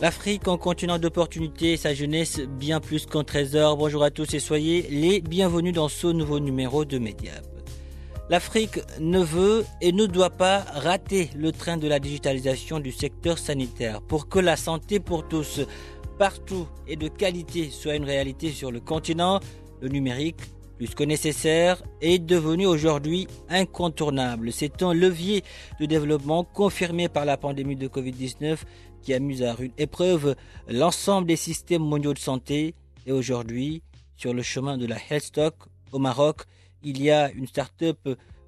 L'Afrique en continent d'opportunités, sa jeunesse bien plus qu'un trésor. Bonjour à tous et soyez les bienvenus dans ce nouveau numéro de Mediap. L'Afrique ne veut et ne doit pas rater le train de la digitalisation du secteur sanitaire pour que la santé pour tous, partout et de qualité soit une réalité sur le continent. Le numérique, plus que nécessaire, est devenu aujourd'hui incontournable. C'est un levier de développement confirmé par la pandémie de Covid-19 qui a mis à rude épreuve l'ensemble des systèmes mondiaux de santé. Et aujourd'hui, sur le chemin de la Health Stock au Maroc, il y a une start-up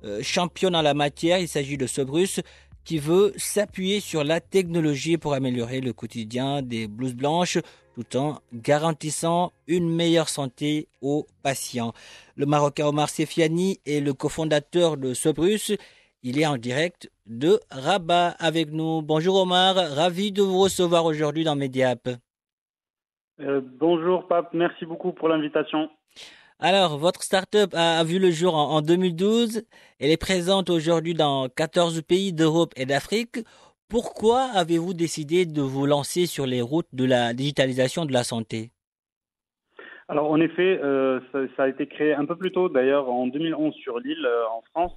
euh, championne en la matière. Il s'agit de Sobrus qui veut s'appuyer sur la technologie pour améliorer le quotidien des blouses blanches tout en garantissant une meilleure santé aux patients. Le Marocain Omar Sefiani est le cofondateur de Sobrus. Il est en direct de Rabat avec nous. Bonjour Omar, ravi de vous recevoir aujourd'hui dans Mediap. Euh, bonjour Pape, merci beaucoup pour l'invitation. Alors, votre start-up a, vu le jour en, en 2012. Elle est présente aujourd'hui dans 14 pays d'Europe et d'Afrique. Pourquoi avez-vous décidé de vous lancer sur les routes de la digitalisation de la santé? Alors, en effet, euh, ça, ça, a été créé un peu plus tôt, d'ailleurs, en 2011 sur l'île, euh, en France.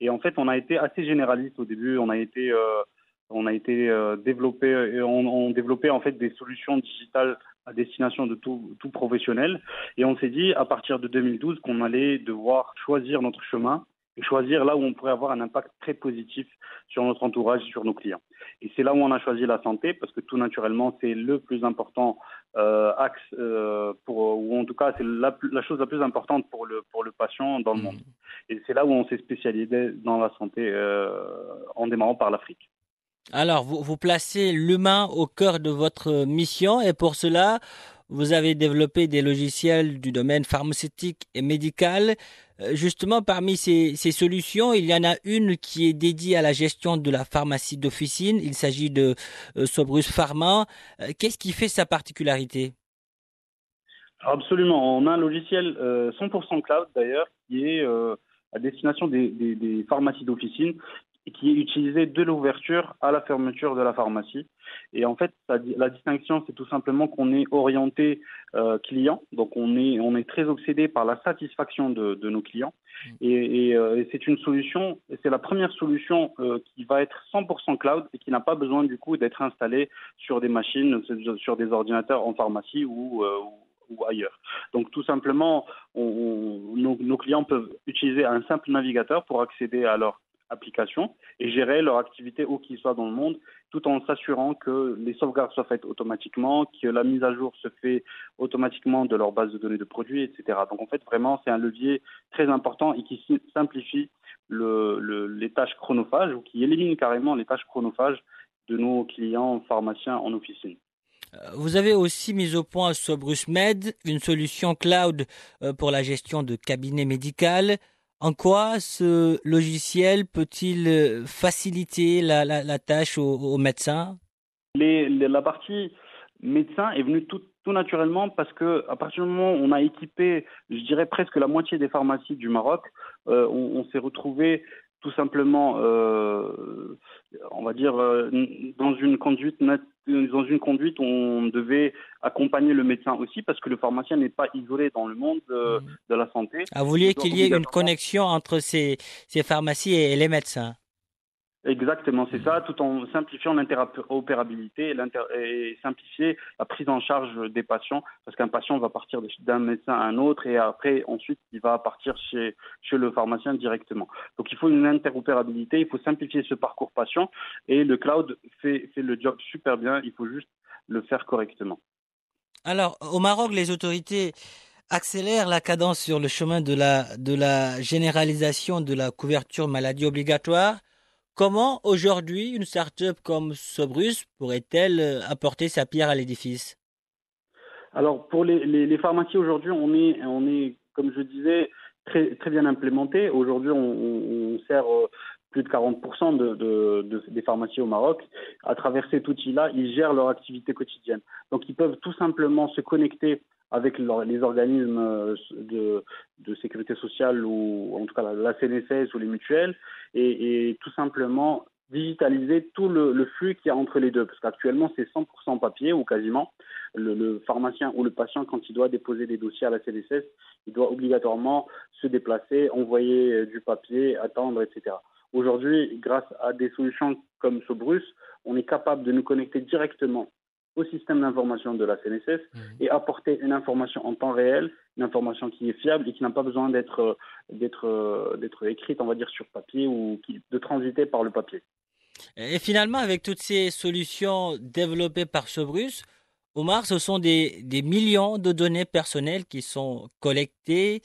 Et en fait, on a été assez généraliste au début. On a été, euh, on a été euh, développé, et on, on, développait en fait des solutions digitales à destination de tout, tout professionnel. Et on s'est dit, à partir de 2012, qu'on allait devoir choisir notre chemin et choisir là où on pourrait avoir un impact très positif sur notre entourage, sur nos clients. Et c'est là où on a choisi la santé, parce que tout naturellement, c'est le plus important euh, axe, euh, pour, ou en tout cas, c'est la, la, chose la plus importante pour le, pour le patient dans le monde. Et c'est là où on s'est spécialisé dans la santé euh, en démarrant par l'Afrique. Alors, vous, vous placez l'humain au cœur de votre mission et pour cela, vous avez développé des logiciels du domaine pharmaceutique et médical. Justement, parmi ces, ces, solutions, il y en a une qui est dédiée à la gestion de la pharmacie d'officine. Il s'agit de euh, Sobrus Pharma. Euh, Qu'est-ce qui fait sa particularité? Absolument. On a un logiciel euh, 100% cloud d'ailleurs qui est euh, à destination des, des, des pharmacies d'officine qui est utilisé de l'ouverture à la fermeture de la pharmacie. Et en fait, la distinction, c'est tout simplement qu'on est orienté euh, client, donc on est, on est très obsédé par la satisfaction de, de nos clients. Et, et, euh, et c'est une solution, c'est la première solution euh, qui va être 100% cloud et qui n'a pas besoin du coup d'être installée sur des machines, sur des ordinateurs en pharmacie ou, euh, ou ailleurs. Donc tout simplement, nos, clients peuvent utiliser un simple navigateur pour accéder à leur application et gérer leur activité où qu'ils soient dans le monde, tout en s'assurant que les sauvegardes soient faites automatiquement, que la mise à jour se fait automatiquement de leur base de données de produits, etc. Donc en fait, vraiment, c'est un levier très important et qui simplifie le, le, les tâches chronophages ou qui élimine carrément les tâches chronophages de nos clients pharmaciens en officine. Vous avez aussi mis au point Sobrus Med, une solution cloud euh, pour la gestion de cabinets médicaux. En quoi ce logiciel peut-il faciliter la, tâche aux, médecins? La partie médecin est venue tout, naturellement parce que partir du moment où on a équipé, je dirais presque la moitié des pharmacies du Maroc, euh, on s'est retrouvé tout simplement, euh, on va dire, euh, dans une conduite dans une conduite on devait accompagner le médecin aussi parce que le pharmacien n'est pas isolé dans le monde euh, de la santé. Ah, vous vouliez qu'il y ait une connexion entre ces, ces pharmacies et les médecins? Exactement, c'est ça, tout en simplifiant l'interopérabilité et simplifier la prise en charge des patients, parce qu'un patient va partir d'un médecin à un autre et après, ensuite, il va partir chez, chez le pharmacien directement. Donc, il faut une interopérabilité, il faut simplifier ce parcours patient et le cloud fait, le job super bien, il faut juste le faire correctement. Alors, au Maroc, les autorités accélèrent la cadence sur le chemin de la, de la généralisation de la couverture maladie obligatoire. Comment aujourd'hui une start-up comme Sobrus pourrait-elle euh, apporter sa pierre à l'édifice? Alors pour les, pharmacies aujourd'hui, on est, on est, comme je disais, très, très bien implémenté. Aujourd'hui, on, sert euh, plus de 40% de, des pharmacies au Maroc. À travers cet outil-là, ils gèrent leur activité quotidienne. Peuvent tout simplement se connecter avec les organismes euh, de, sécurité sociale ou en tout cas la, CNSS ou les mutuelles et, tout simplement digitaliser tout le, flux qu'il y a entre les deux. Parce qu'actuellement, c'est 100% papier ou quasiment. Le, pharmacien ou le patient, quand il doit déposer des dossiers à la CNSS, il doit obligatoirement se déplacer, envoyer euh, du papier, attendre, etc. Aujourd'hui, grâce à des solutions comme Sobrus, on est capable de nous connecter directement au système d'information de la CNSS mmh. et apporter une information en temps réel, une information qui est fiable et qui n'a pas besoin d'être d'être d'être écrite, on va dire, sur papier ou de transiter par le papier. Et finalement, avec toutes ces solutions développées par Sobrus, Omar, ce sont des, des millions de données personnelles qui sont collectées.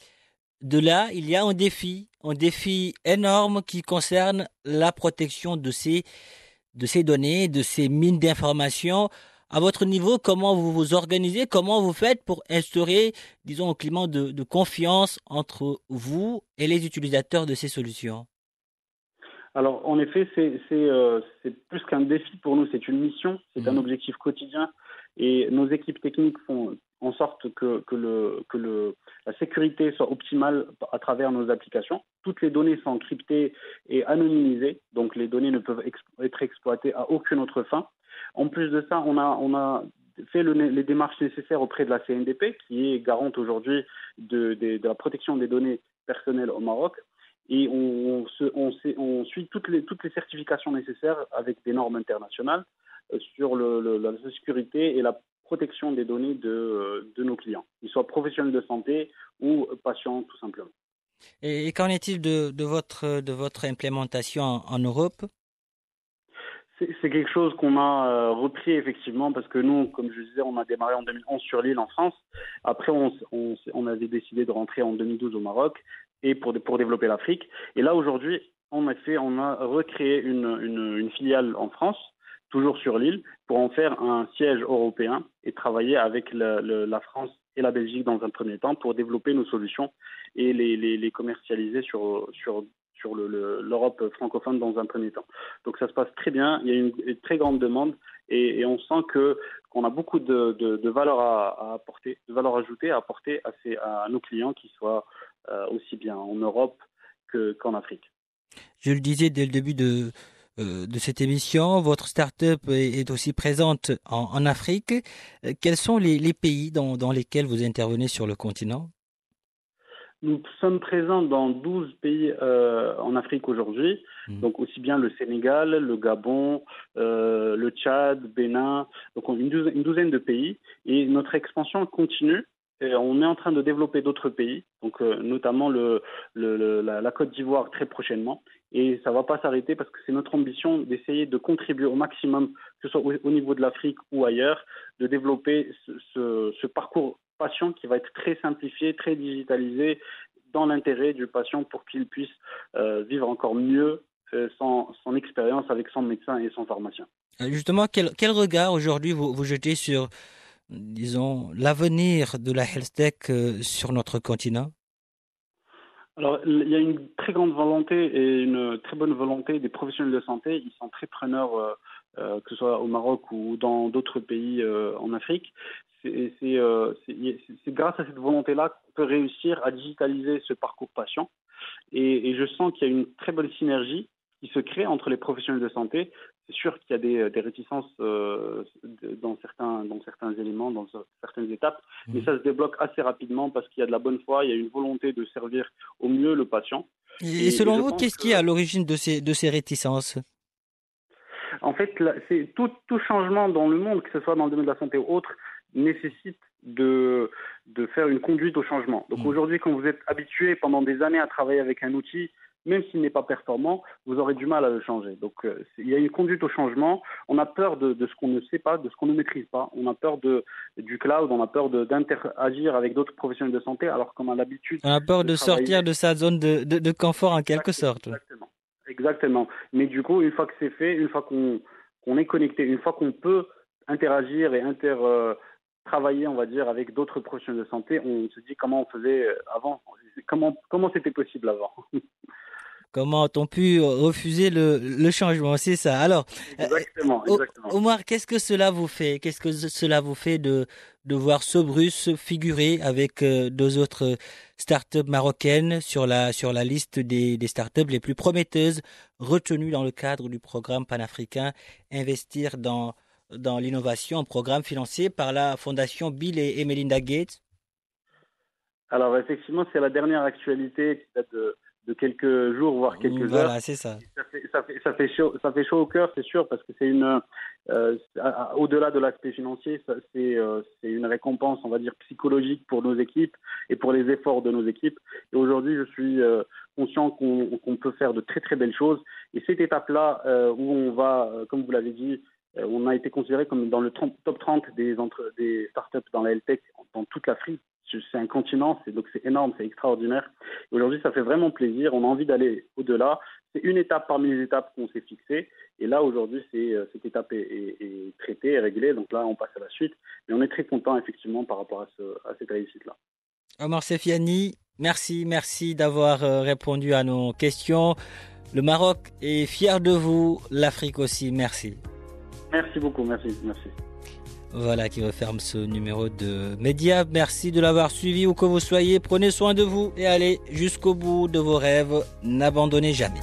De là, il y a un défi, un défi énorme qui concerne la protection de ces, de ces données, de ces mines d'informations à votre niveau, comment vous vous organisez, comment vous faites pour instaurer, disons, un climat de, confiance entre vous et les utilisateurs de ces solutions? Alors, en effet, euh, c'est plus qu'un défi pour nous, c'est une mission, c'est un mmh. objectif quotidien. Et nos équipes techniques font en sorte que, que, le, que le, la sécurité soit optimale à travers nos applications. Toutes les données sont cryptées et anonymisées, donc les données ne peuvent être exploitées à aucune autre fin. En plus de ça, on a, fait les démarches nécessaires auprès de la CNDP, qui est garante aujourd'hui de, la protection des données personnelles au Maroc. Et on, suit toutes les, certifications nécessaires avec des normes internationales euh, sur la sécurité et la protection des données de, de nos clients, qu'ils soient professionnels de santé ou patients tout simplement. Et, qu'en est-il de, votre, de votre implémentation en Europe? C'est quelque chose qu'on a euh, repris effectivement parce que nous, comme je disais, on a démarré en 2011 sur l'île en France. Après, on, on, on, avait décidé de rentrer en 2012 au Maroc et pour, pour développer l'Afrique. Et là, aujourd'hui, on a fait, on a recréé une, une, une filiale en France, toujours sur l'île, pour en faire un siège européen et travailler avec la, la France et la Belgique dans un premier temps pour développer nos solutions et les, les, les commercialiser sur, sur sur l'Europe francophone dans un premier temps. Donc ça se passe très bien, il y a une, très grande demande et, on sent que qu'on a beaucoup de, valeur à, apporter, de valeur ajoutée à apporter à, ces, à nos clients qui soient euh, aussi bien en Europe qu'en Afrique. Je le disais dès le début de, euh, de cette émission, votre start-up est, aussi présente en, Afrique. Euh, quels sont les, pays dans, dans lesquels vous intervenez sur le continent? Nous sommes présents dans 12 pays euh, en Afrique aujourd'hui, mmh. donc aussi bien le Sénégal, le Gabon, euh, le Tchad, Bénin, donc une douzaine, une douzaine, de pays. Et notre expansion continue. Et on est en train de développer d'autres pays, donc euh, notamment le, le, la, la, Côte d'Ivoire très prochainement. Et ça ne va pas s'arrêter parce que c'est notre ambition d'essayer de contribuer au maximum, que ce soit au, au niveau de l'Afrique ou ailleurs, de développer ce, ce, ce parcours patient qui va être très simplifié, très digitalisé dans l'intérêt du patient pour qu'il puisse euh, vivre encore mieux euh, son, son expérience avec son médecin et son pharmacien. Euh, justement, quel, quel regard aujourd'hui vous, vous jetez sur, disons, l'avenir de la health tech sur notre continent? Alors, il y a une très grande volonté et une très bonne volonté des professionnels de santé. Ils sont très preneurs, que ce soit au Maroc ou dans d'autres pays en Afrique. Euh, c'est grâce à cette volonté-là qu'on peut réussir à digitaliser ce parcours patient. Et, je sens qu'il y a une très bonne synergie qui se crée entre les professionnels de santé. C'est sûr qu'il y a des, réticences euh, dans, certains, dans certains éléments, dans certaines étapes, mais mmh. ça se débloque assez rapidement parce qu'il y a de la bonne foi, il y a une volonté de servir au mieux le patient. Et, selon vous, qu'est-ce qui est à l'origine de ces, de ces réticences? En fait, c'est tout, tout changement dans le monde, que ce soit dans le domaine de la santé ou autre, nécessite de, de faire une conduite au changement. Donc mmh. aujourd'hui, quand vous êtes habitué pendant des années à travailler avec un outil, même s'il n'est pas performant, vous aurez du mal à le changer. Donc euh, il y a une conduite au changement. On a peur de, ce qu'on ne sait pas, de ce qu'on ne maîtrise pas. On a peur de, du cloud, on a peur d'interagir avec d'autres professionnels de santé, alors qu'on a l'habitude. On a peur de, sortir de sa zone de, confort en quelque sorte. Exactement. Exactement. Mais du coup, une fois que c'est fait, une fois qu'on est connecté, une fois qu'on peut interagir et inter, euh, travailler, on va dire, avec d'autres professionnels de santé, on se dit comment on faisait euh, avant, comment comment c'était possible avant? Comment ont-on pu refuser le, changement? C'est ça. Alors, euh, exactement, exactement. Omar, qu'est-ce que cela vous fait? Qu'est-ce que cela vous fait de, de voir Sobrus figurer avec euh, deux autres startups marocaines sur la, sur la liste des, des startups les plus prometteuses retenues dans le cadre du programme panafricain Investir dans, dans l'innovation, un programme financé par la fondation Bill et Melinda Gates? Alors, effectivement, c'est la dernière actualité qui date de de quelques jours, voire quelques heures. Voilà, c'est ça. Ça fait, ça, fait, ça, fait chaud, ça fait chaud au cœur, c'est sûr, parce que c'est une, euh, au-delà de l'aspect financier, c'est euh, c'est une récompense, on va dire, psychologique pour nos équipes et pour les efforts de nos équipes. Et aujourd'hui, je suis euh, conscient qu'on peut faire de très très belles choses. Et cette étape-là, où on va, comme vous l'avez dit, on a été considéré comme dans le top 30 des, entre, des startups dans la health dans toute l'Afrique c'est un continent, c'est donc c'est énorme, c'est extraordinaire. Aujourd'hui, ça fait vraiment plaisir. On a envie d'aller au-delà. C'est une étape parmi les étapes qu'on s'est fixées. Et là, aujourd'hui, c'est, euh, cette étape est, traitée, est réglée. Donc là, on passe à la suite. Mais on est très content, effectivement, par rapport à, ce, à cette réussite-là. Omar Sefiani, merci, merci d'avoir euh, répondu à nos questions. Le Maroc est fier de vous, l'Afrique aussi. Merci. Merci beaucoup, merci, merci. Voilà qui referme ce numéro de Média. Merci de l'avoir suivi où que vous soyez. Prenez soin de vous et allez jusqu'au bout de vos rêves. N'abandonnez jamais.